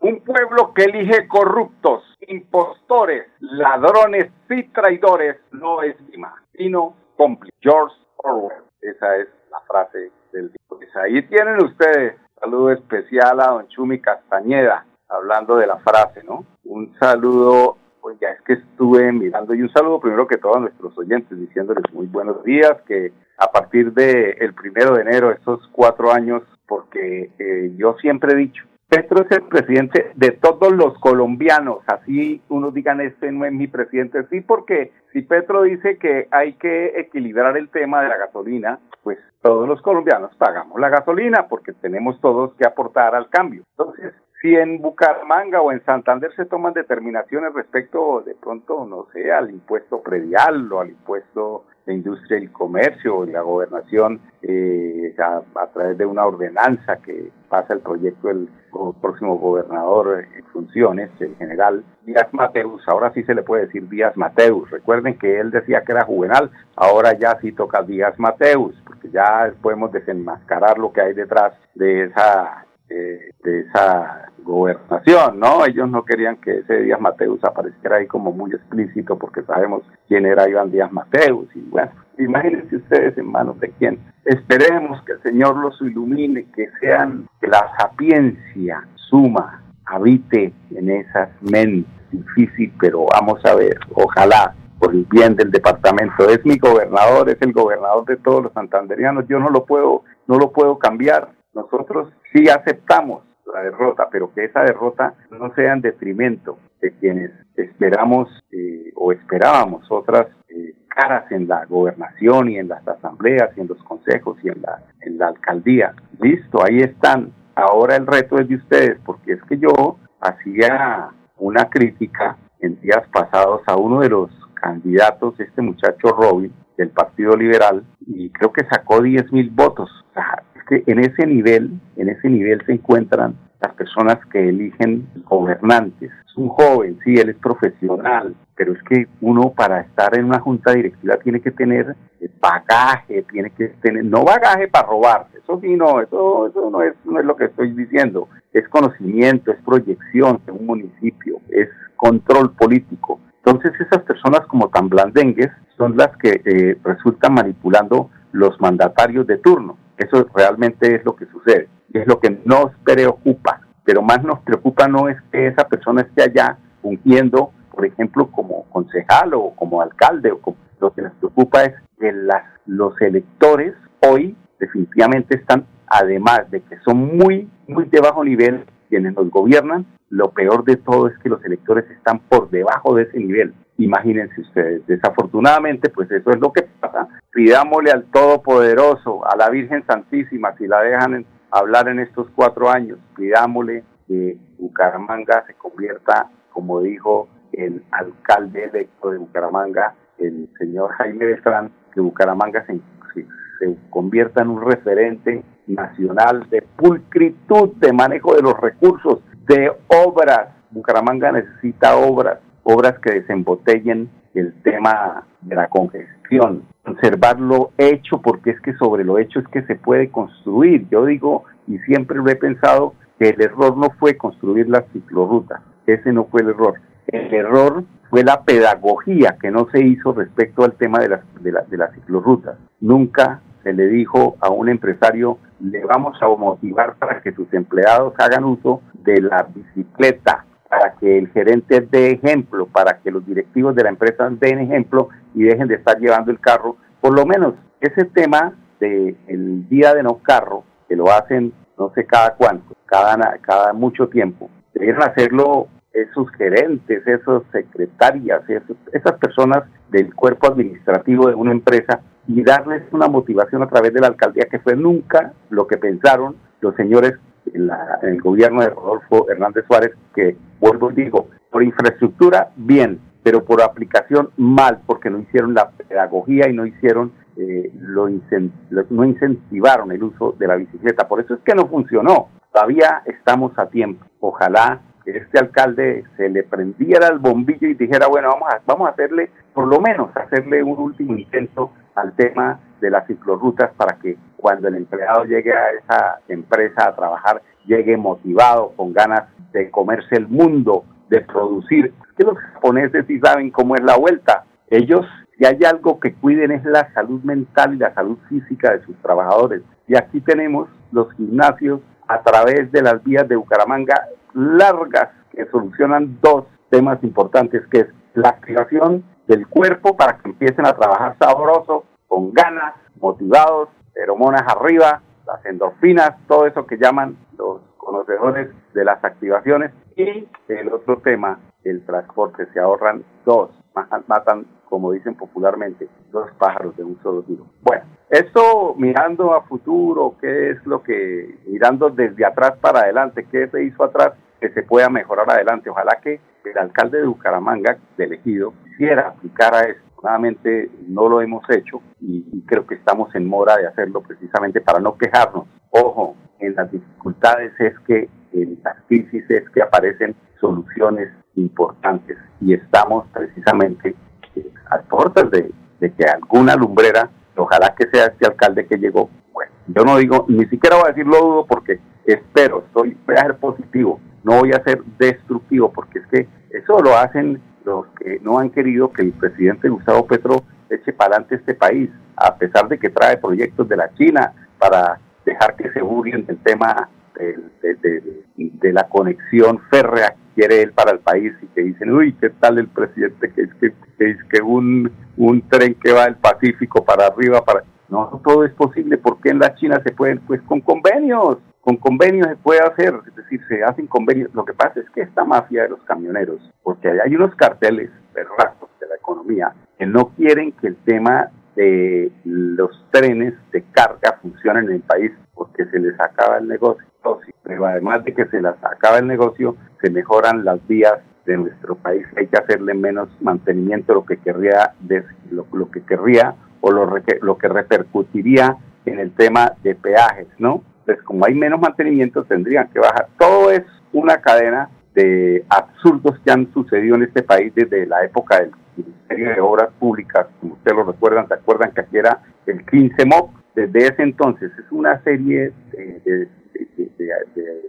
Un pueblo que elige corruptos, impostores, ladrones y traidores no es Lima, sino cómplice. George Orwell. Esa es la frase del día. Pues ahí tienen ustedes. Saludo especial a don Chumi Castañeda, hablando de la frase, ¿no? Un saludo, pues ya es que estuve mirando, y un saludo primero que todo a nuestros oyentes, diciéndoles muy buenos días, que a partir del el primero de enero, estos cuatro años, porque eh, yo siempre he dicho, Petro es el presidente de todos los colombianos, así unos digan este no es mi presidente, sí, porque si Petro dice que hay que equilibrar el tema de la gasolina, pues todos los colombianos pagamos la gasolina porque tenemos todos que aportar al cambio. Entonces, si en Bucaramanga o en Santander se toman determinaciones respecto de pronto, no sé, al impuesto predial o al impuesto de industria y comercio de la gobernación eh, a, través de una ordenanza que pasa el proyecto del próximo gobernador en funciones, el general Díaz Mateus, ahora sí se le puede decir Díaz Mateus, recuerden que él decía que era juvenal, ahora ya sí toca Díaz Mateus, porque ya podemos desenmascarar lo que hay detrás de esa de, esa gobernación, ¿no? Ellos no querían que ese Díaz Mateus apareciera ahí como muy explícito porque sabemos quién era Iván Díaz Mateus y bueno, imagínense ustedes en manos de quién. Esperemos que el Señor los ilumine, que sean, que la sapiencia suma habite en esas mentes, difícil, pero vamos a ver, ojalá por el bien del departamento. Es mi gobernador, es el gobernador de todos los santanderianos. Yo no lo puedo, no lo puedo cambiar. Nosotros sí aceptamos la derrota, pero que esa derrota no sea en detrimento de quienes esperamos eh, o esperábamos otras eh, caras en la gobernación y en las asambleas y en los consejos y en la, en la alcaldía. Listo, ahí están. Ahora el reto es de ustedes, porque es que yo hacía una crítica en días pasados a uno de los candidatos, este muchacho Robin, del Partido Liberal, y creo que sacó 10 mil votos en ese nivel, en ese nivel se encuentran las personas que eligen gobernantes. Es un joven, sí, él es profesional, pero es que uno para estar en una junta directiva tiene que tener bagaje, tiene que tener, no bagaje para robar, eso sí, no, eso, eso no, es, no es lo que estoy diciendo, es conocimiento, es proyección de un municipio, es control político. Entonces esas personas como tan blandengues son las que eh, resultan manipulando los mandatarios de turno. Eso realmente es lo que sucede y es lo que nos preocupa. Pero más nos preocupa no es que esa persona esté allá fungiendo, por ejemplo, como concejal o como alcalde. O lo que nos preocupa es que las, los electores hoy definitivamente están, además de que son muy, muy de bajo nivel quienes nos gobiernan, lo peor de todo es que los electores están por debajo de ese nivel. Imagínense ustedes, desafortunadamente, pues eso es lo que pasa. Pidámosle al Todopoderoso, a la Virgen Santísima, si la dejan hablar en estos cuatro años, pidámosle que Bucaramanga se convierta, como dijo el alcalde electo de Bucaramanga, el señor Jaime Beltrán, que Bucaramanga se, se convierta en un referente nacional de pulcritud, de manejo de los recursos, de obras. Bucaramanga necesita obras obras que desembotellen el tema de la congestión, conservar lo hecho, porque es que sobre lo hecho es que se puede construir. Yo digo, y siempre lo he pensado, que el error no fue construir las ciclorrutas, ese no fue el error. El error fue la pedagogía que no se hizo respecto al tema de las, de, de las ciclorrutas. Nunca se le dijo a un empresario, le vamos a motivar para que sus empleados hagan uso de la bicicleta, para que el gerente dé ejemplo, para que los directivos de la empresa den ejemplo y dejen de estar llevando el carro. Por lo menos ese tema del el día de no carro, que lo hacen no sé cada cuánto, cada, cada mucho tiempo, deben hacerlo esos gerentes, esos secretarias, esas personas del cuerpo administrativo de una empresa y darles una motivación a través de la alcaldía que fue nunca lo que pensaron los señores en, el gobierno de Rodolfo Hernández Suárez, que vuelvo y digo, por infraestructura, bien, pero por aplicación mal, porque no hicieron la pedagogía y no hicieron, eh, lo, no incentivaron el uso de la bicicleta. Por eso es que no funcionó. Todavía estamos a tiempo. Ojalá este alcalde se le prendiera el bombillo y dijera, bueno, vamos a, vamos a hacerle, por lo menos, hacerle un último intento al tema de las ciclorrutas para que cuando el empleado llegue a esa empresa a trabajar, llegue motivado, con ganas de comerse el mundo, de producir. Que los japoneses sí saben cómo es la vuelta. Ellos, si hay algo que cuiden es la salud mental y la salud física de sus trabajadores. Y aquí tenemos los gimnasios a través de las vías de Bucaramanga largas que solucionan dos temas importantes, que es la activación del cuerpo para que empiecen a trabajar sabroso, con ganas, motivados, feromonas arriba, las endorfinas, todo eso que llaman los conocedores de las activaciones. Y el otro tema, el transporte, se ahorran dos, matan, como dicen popularmente, dos pájaros de un solo tiro. Bueno, esto mirando a futuro, ¿qué es lo que, mirando desde atrás para adelante, qué se hizo atrás que se pueda mejorar adelante? Ojalá que el alcalde de Bucaramanga, de elegido, quisiera aplicar a esto Nuevamente no lo hemos hecho y, creo que estamos en mora de hacerlo precisamente para no quejarnos. Ojo, en las dificultades es que, en las crisis es que aparecen soluciones importantes y estamos precisamente eh, a puertas de, que alguna lumbrera, ojalá que sea este alcalde que llegó, bueno, yo no digo, ni siquiera voy a decir lo dudo porque espero, estoy, voy a ser positivo, no voy a ser destructivo porque es que eso lo hacen los que no han querido que el presidente Gustavo Petro eche para adelante este país, a pesar de que trae proyectos de la China para dejar que se burlen del tema de, la conexión férrea que quiere él para el país y que dicen, uy, ¿qué tal el presidente que es que, es que un, un tren que va del Pacífico para arriba, para... No, todo es posible porque en la China se pueden, pues con convenios, con convenios se puede hacer, es decir, se hacen convenios. Lo que pasa es que esta mafia de los camioneros, porque hay unos carteles perrazos de la economía que no quieren que el tema de los trenes de carga funcionen en el país porque se les acaba el negocio. Pero además de que se les acaba el negocio, se mejoran las vías de nuestro país. Hay que hacerle menos mantenimiento, lo que querría, lo, lo que querría o lo, lo que repercutiría en el tema de peajes, ¿no? pues como hay menos mantenimiento tendrían que bajar. Todo es una cadena de absurdos que han sucedido en este país desde la época del Ministerio de Obras Públicas, como ustedes lo recuerdan, se acuerdan que aquí era el 15 MOP, desde ese entonces es una serie de,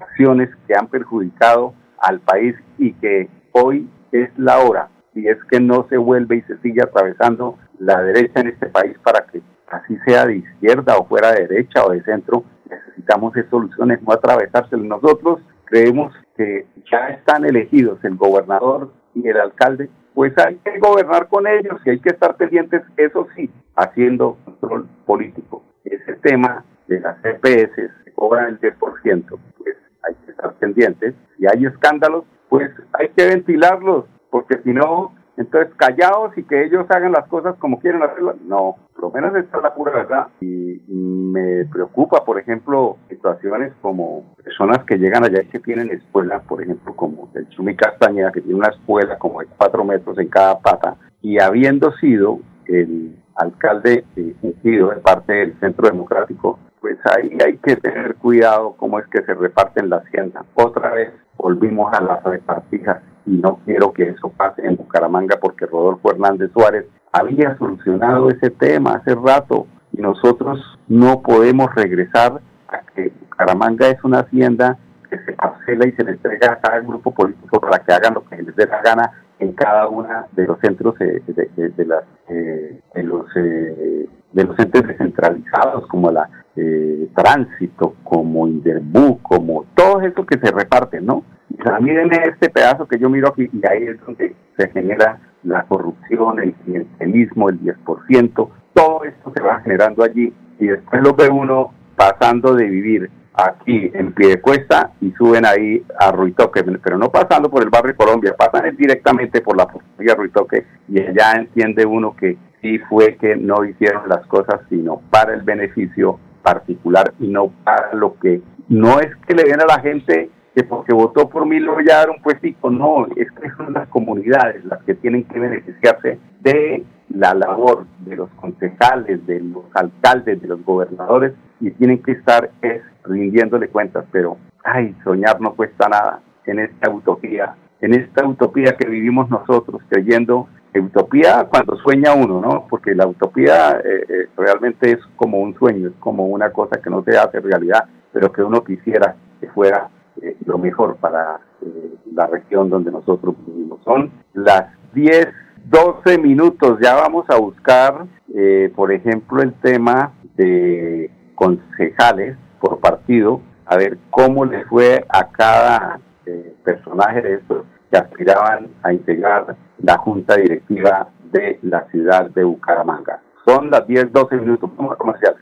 acciones que han perjudicado al país y que hoy es la hora, y es que no se vuelve y se sigue atravesando la derecha en este país para que así sea de izquierda o fuera de derecha o de centro, necesitamos soluciones, no atravesárselas. Nosotros creemos que ya están elegidos el gobernador y el alcalde, pues hay que gobernar con ellos y hay que estar pendientes, eso sí, haciendo control político. Ese tema de las EPS que cobran el 10%, pues hay que estar pendientes. Si hay escándalos, pues hay que ventilarlos, porque si no, entonces, callados y que ellos hagan las cosas como quieren hacerlas, no, por lo menos esta es la pura verdad. Y me preocupa, por ejemplo, situaciones como personas que llegan allá y que tienen escuelas, por ejemplo, como el Chumi Castañeda, que tiene una escuela como de cuatro metros en cada pata, y habiendo sido el alcalde eh, de parte del Centro Democrático, pues ahí hay que tener cuidado cómo es que se reparten la hacienda. Otra vez volvimos a las repartijas y no quiero que eso pase en Bucaramanga porque Rodolfo Hernández Suárez había solucionado ese tema hace rato y nosotros no podemos regresar a que Bucaramanga es una hacienda que se parcela y se le entrega a cada grupo político para que hagan lo que les dé la gana en cada una de los centros eh, de, las eh, de los eh, de los entes descentralizados como la tránsito como Inderbu como todo eso que se reparte no miren este pedazo que yo miro aquí y ahí es donde se genera la corrupción, el clientelismo, el 10%, todo esto se va generando allí y después lo ve uno pasando de vivir aquí en pie de cuesta y suben ahí a Ruitoque, pero no pasando por el barrio Colombia, pasan directamente por la policía Ruitoque y allá entiende uno que sí fue que no hicieron las cosas sino para el beneficio particular y no para lo que no es que le den a la gente que porque votó por mí lo dar un puestico, no, es que son las comunidades las que tienen que beneficiarse de la labor de los concejales, de los alcaldes, de los gobernadores y tienen que estar es, rindiéndole cuentas, pero ay, soñar no cuesta nada en esta utopía, en esta utopía que vivimos nosotros, creyendo utopía cuando sueña uno, ¿no? Porque la utopía eh, eh, realmente es como un sueño, es como una cosa que no se hace realidad, pero que uno quisiera que fuera eh, lo mejor para la región donde nosotros vivimos. Son las 10, 12 minutos, ya vamos a buscar, por ejemplo, el tema de concejales por partido, a ver cómo le fue a cada personaje de estos que aspiraban a integrar la junta directiva de la ciudad de Bucaramanga. Son las 10, 12 minutos. Vamos a comerciales.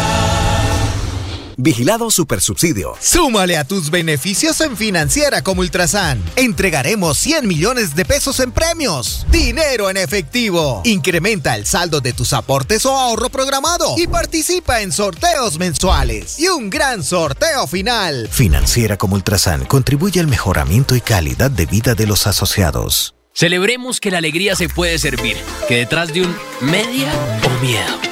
Vigilado Supersubsidio. Súmale a tus beneficios en Financiera como Ultrasan. Entregaremos 100 millones de pesos en premios. Dinero en efectivo. Incrementa el saldo de tus aportes o ahorro programado y participa en sorteos mensuales y un gran sorteo final. Financiera como Ultrasan contribuye al mejoramiento y calidad de vida de los asociados. Celebremos que la alegría se puede servir, que detrás de un media o miedo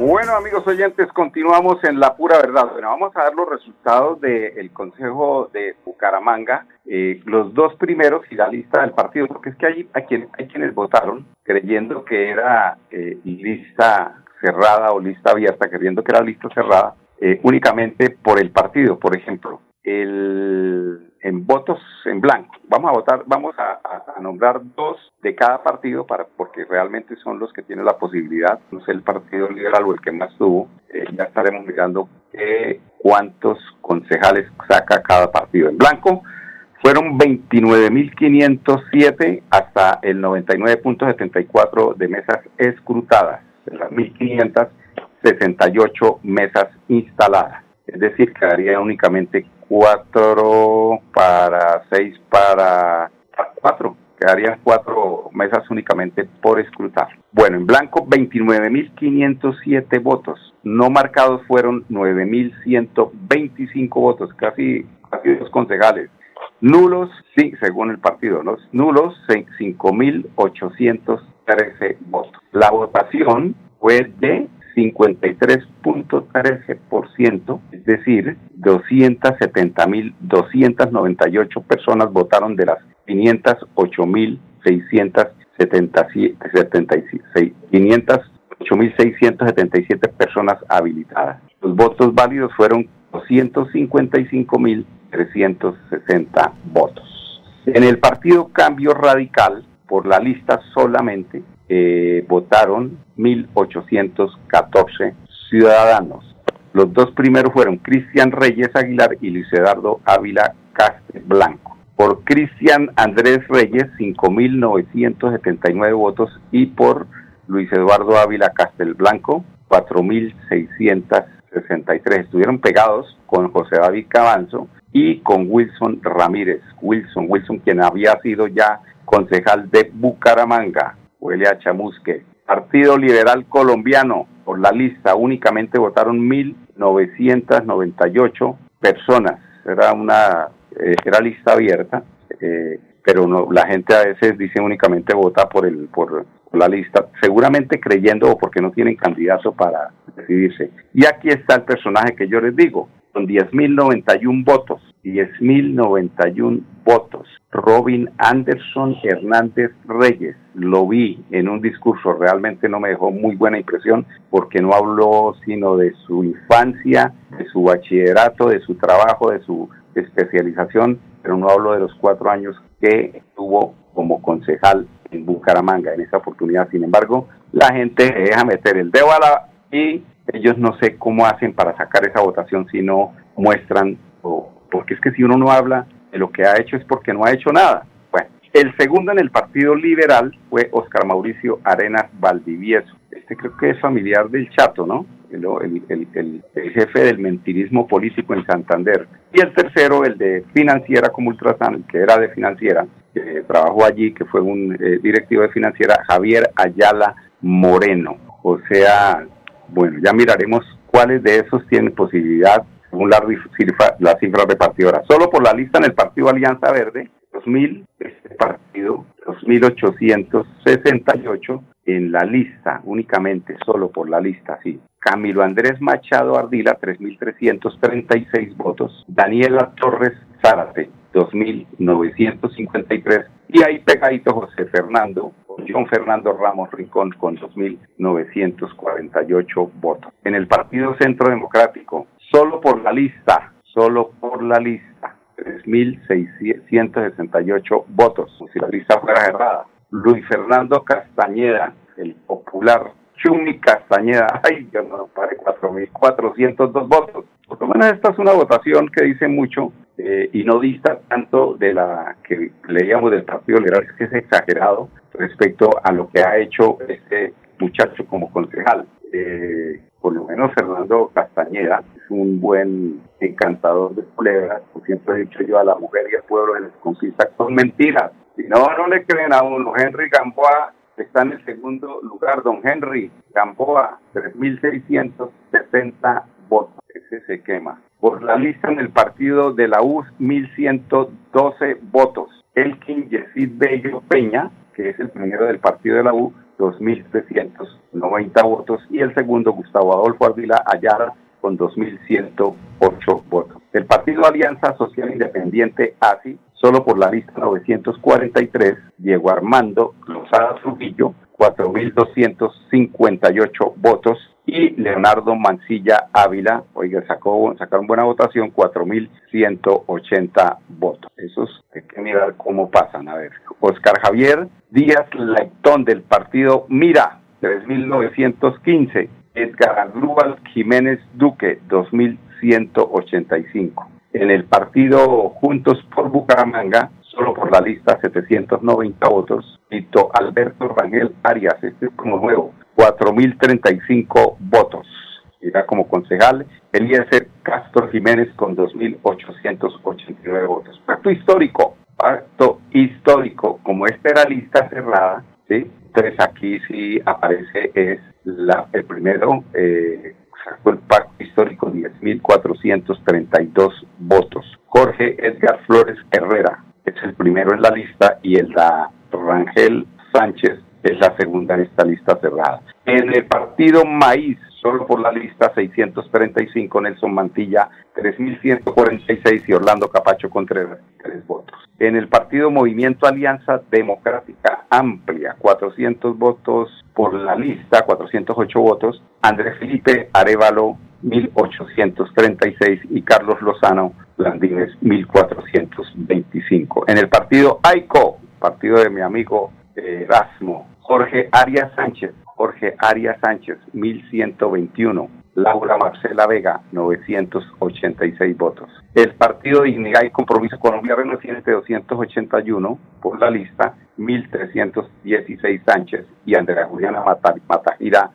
Bueno, amigos oyentes, continuamos en la pura verdad. Bueno, vamos a dar los resultados del Consejo de Bucaramanga, eh, los dos primeros y la lista del partido, porque es que hay, hay, hay quienes votaron creyendo que era eh, lista cerrada o lista abierta, creyendo que era lista cerrada, eh, únicamente por el partido. Por ejemplo, el en votos en blanco. Vamos a votar, vamos a, nombrar dos de cada partido para porque realmente son los que tienen la posibilidad. No sé el partido liberal o el que más tuvo. Eh, ya estaremos mirando cuántos concejales saca cada partido en blanco. Fueron 29.507 hasta el 99.74 de mesas escrutadas, de las 1.568 mesas instaladas. Es decir, quedaría únicamente cuatro para seis para cuatro. Quedarían cuatro mesas únicamente por escrutar. Bueno, en blanco 29.507 votos. No marcados fueron 9.125 votos, casi, casi dos concejales. Nulos, sí, según el partido, los nulos 5.813 votos. La votación fue de 53.13%, es decir, 270.298 personas votaron de las 508.677 personas habilitadas. Los votos válidos fueron 255.360 votos. En el partido Cambio Radical, por la lista solamente, eh, votaron 1.814 ciudadanos. Los dos primeros fueron Cristian Reyes Aguilar y Luis Eduardo Ávila Blanco. Por Cristian Andrés Reyes, 5.979 votos y por Luis Eduardo Ávila Castelblanco, 4.663. Estuvieron pegados con José David Cabanzo y con Wilson Ramírez. Wilson, Wilson quien había sido ya concejal de Bucaramanga huele a chamusque. Partido Liberal Colombiano, por la lista únicamente votaron 1.998 personas. Era una eh, era lista abierta, eh, pero no, la gente a veces dice únicamente vota por el por, la lista, seguramente creyendo o porque no tienen candidato para decidirse. Y aquí está el personaje que yo les digo, con 10.091 votos, 10.091 votos. Robin Anderson Hernández Reyes, lo vi en un discurso, realmente no me dejó muy buena impresión porque no habló sino de su infancia, de su bachillerato, de su trabajo, de su especialización, pero no habló de los cuatro años que tuvo como concejal en Bucaramanga en esa oportunidad. Sin embargo, la gente deja meter el dedo a la y ellos no sé cómo hacen para sacar esa votación si no muestran, o, porque es que si uno no habla lo que ha hecho es porque no ha hecho nada. Bueno, el segundo en el Partido Liberal fue Oscar Mauricio Arenas Valdivieso. Este creo que es familiar del Chato, ¿no? El, jefe del mentirismo político en Santander. Y el tercero, el de Financiera como Ultrasan, que era de Financiera, que trabajó allí, que fue un eh, directivo de Financiera, Javier Ayala Moreno. O sea, bueno, ya miraremos cuáles de esos tienen posibilidad según la cifra, la cifra repartidora. Solo por la lista en el Partido Alianza Verde, 2.000, este partido, 2.868 en la lista, únicamente, solo por la lista, sí. Camilo Andrés Machado Ardila, 3.336 votos. Daniela Torres Zárate, 2.953. Y ahí pegadito José Fernando, John Fernando Ramos Rincón con 2.948 votos. En el Partido Centro Democrático, solo por la lista, solo por la lista, 3.668 votos, si la lista fuera cerrada. Luis Fernando Castañeda, el popular Chumi Castañeda, ay, yo no pare 4.402 votos. Por lo menos esta es una votación que dice mucho eh, y no dista tanto de la que leíamos del Partido Liberal, es que es exagerado respecto a lo que ha hecho este muchacho como concejal. Eh, por lo menos Fernando Castañeda es un buen encantador de culebras, como siempre he dicho yo, a la mujer y al pueblo les conquista con mentiras. Si no, no le creen a uno. Henry Gamboa está en el segundo lugar, don Henry Gamboa, 3.670 votos. Ese se quema. Por la lista en el partido de la U, 1.112 votos. Elkin Yesid Bello Peña, que es el primero del partido de la U, 2.390 votos. Y el segundo, Gustavo Adolfo Ardila Ayala, con 2.108 votos. El Partido Alianza Social Independiente ASI, solo por la lista 943, Diego Armando Lozada Trujillo, 4.258 votos y Leonardo Mancilla Ávila, oiga, sacó, sacaron buena votación, 4.180 votos. Mirar cómo pasan. A ver, Oscar Javier Díaz Leitón del partido Mira, 3.915. Edgar Agrúbal Jiménez Duque, 2.185. En el partido Juntos por Bucaramanga, solo por la lista 790 votos. Tito Alberto Rangel Arias, este es como nuevo, 4.035 votos. Era como concejal Eliezer Castro Jiménez con 2.889 votos. Pacto histórico, pacto histórico. Como esta era lista cerrada, ¿sí? entonces aquí sí aparece es la, el primero, eh, sacó el pacto histórico 10.432 votos. Jorge Edgar Flores Herrera es el primero en la lista y el da Rangel Sánchez es la segunda en esta lista cerrada. En el partido Maíz, solo por la lista 635, Nelson Mantilla 3.146 y Orlando Capacho con tres, votos. En el partido Movimiento Alianza Democrática Amplia, 400 votos por la lista, 408 votos. Andrés Felipe Arevalo 1836 y Carlos Lozano Landines 1425. En el partido AICO, partido de mi amigo Erasmo, Jorge Arias Sánchez, Jorge Arias Sánchez 1121. Laura Marcela Vega, 986 votos. El partido Dignidad y Compromiso Colombia Renaciente, 281 por la lista, 1316 Sánchez y Andrea Juliana Matajira,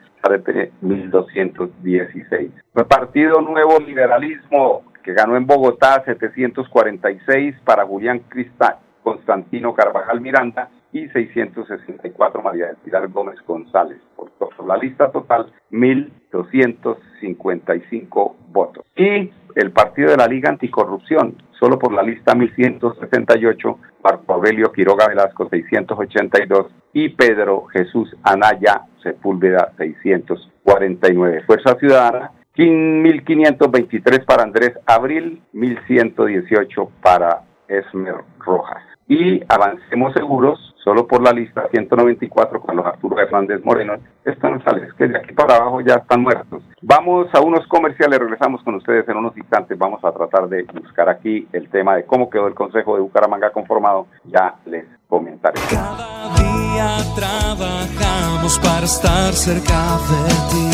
1216. El partido Nuevo Liberalismo, que ganó en Bogotá, 746 para Julián Cristal, Constantino Carvajal Miranda y 664 María del Pilar Gómez González. Por, la lista total, 1.255 votos. Y el partido de la Liga Anticorrupción, solo por la lista 1168, Marco Aurelio Quiroga Velasco 682 y Pedro Jesús Anaya Sepúlveda 649. Fuerza Ciudadana 1523 para Andrés Abril, 1118 para Esmer Rojas. Y avancemos seguros, solo por la lista 194 con los Arturo Hernández Moreno, están sales, que de aquí para abajo ya están muertos. Vamos a unos comerciales, regresamos con ustedes en unos instantes, vamos a tratar de buscar aquí el tema de cómo quedó el Consejo de Bucaramanga conformado, ya les comentaré. Cada día trabajamos para estar cerca de ti.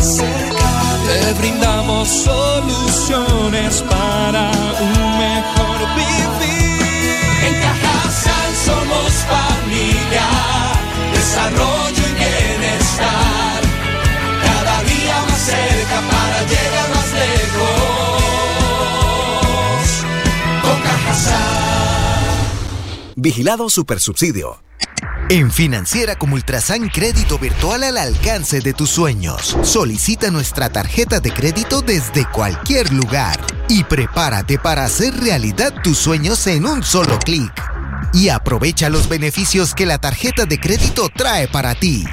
Te brindamos soluciones para un mejor vivir. Somos familia, desarrollo y bienestar. Cada día más cerca para llegar más lejos. Con. Vigilado Supersubsidio. En Financiera como Ultrasan Crédito Virtual al alcance de tus sueños. Solicita nuestra tarjeta de crédito desde cualquier lugar y prepárate para hacer realidad tus sueños en un solo clic. Y aprovecha los beneficios que la tarjeta de crédito trae para ti.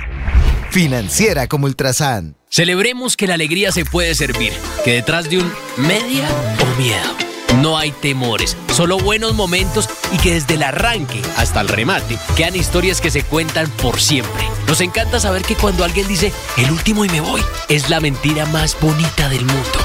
Financiera como Ultrasan. Celebremos que la alegría se puede servir, que detrás de un media o miedo no hay temores, solo buenos momentos y que desde el arranque hasta el remate quedan historias que se cuentan por siempre. Nos encanta saber que cuando alguien dice el último y me voy, es la mentira más bonita del mundo.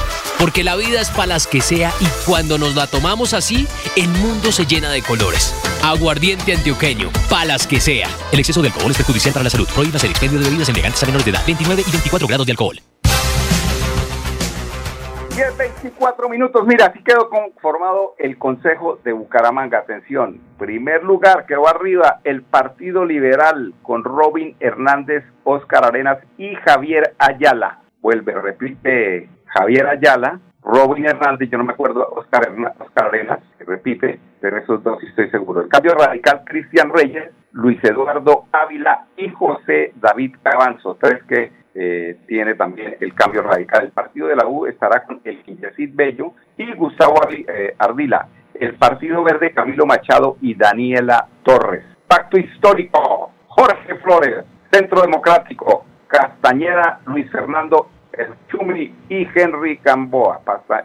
Porque la vida es para las que sea y cuando nos la tomamos así, el mundo se llena de colores. Aguardiente antioqueño, palas que sea. El exceso de alcohol es perjudicial para la salud. Prohíbas el expendio de bebidas elegantes a menores de edad. 29 y 24 grados de alcohol. 10, 24 minutos. Mira, así quedó conformado el Consejo de Bucaramanga. Atención, primer lugar quedó arriba el Partido Liberal con Robin Hernández, Oscar Arenas y Javier Ayala. Vuelve, repite Javier Ayala, Robin Hernández, yo no me acuerdo, Oscar, Oscar Arenas, repite, pero esos dos sí estoy seguro. El cambio radical, Cristian Reyes, Luis Eduardo Ávila y José David Cabanzo, tres que eh, tiene también el cambio radical. El partido de la U estará con el Quintesit Bello y Gustavo eh, Ardila. El Partido Verde, Camilo Machado y Daniela Torres. Pacto histórico, Jorge Flores. Centro Democrático, Castañeda, Luis Fernando El Chumi y Henry Camboa.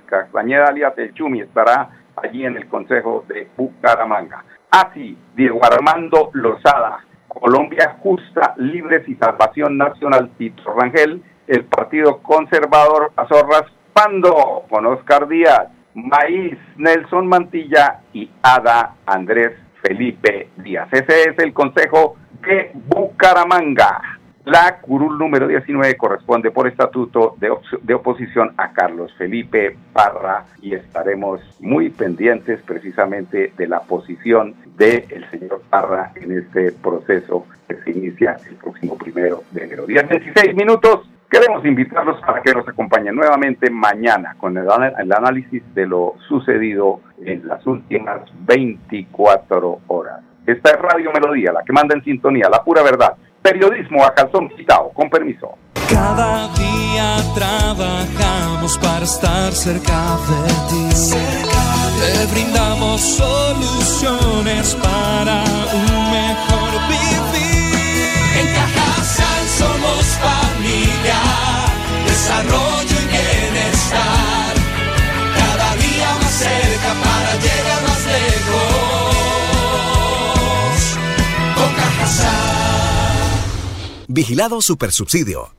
Castañeda alias El Chumi estará allí en el Consejo de Bucaramanga. Así, Diego Armando Lozada, Colombia Justa, Libres y Salvación Nacional, Tito Rangel, el Partido Conservador pasó raspando con Oscar Díaz, Maíz, Nelson Mantilla y Ada Andrés Felipe Díaz. Ese es el Consejo de Bucaramanga. La curul número 19 corresponde por estatuto de, de, oposición a Carlos Felipe Parra y estaremos muy pendientes precisamente de la posición del señor Parra en este proceso que se inicia el próximo primero de enero. 10, 16 minutos. Queremos invitarlos para que nos acompañen nuevamente mañana con el, el análisis de lo sucedido en las últimas 24 horas. Esta es Radio Melodía, la que manda en sintonía, la pura verdad Periodismo a calzón quitado, con permiso. Cada día trabajamos para estar cerca de ti. Te brindamos soluciones para un mejor vivir. En Cajasal somos familia, desarrollo y Vigilado Supersubsidio.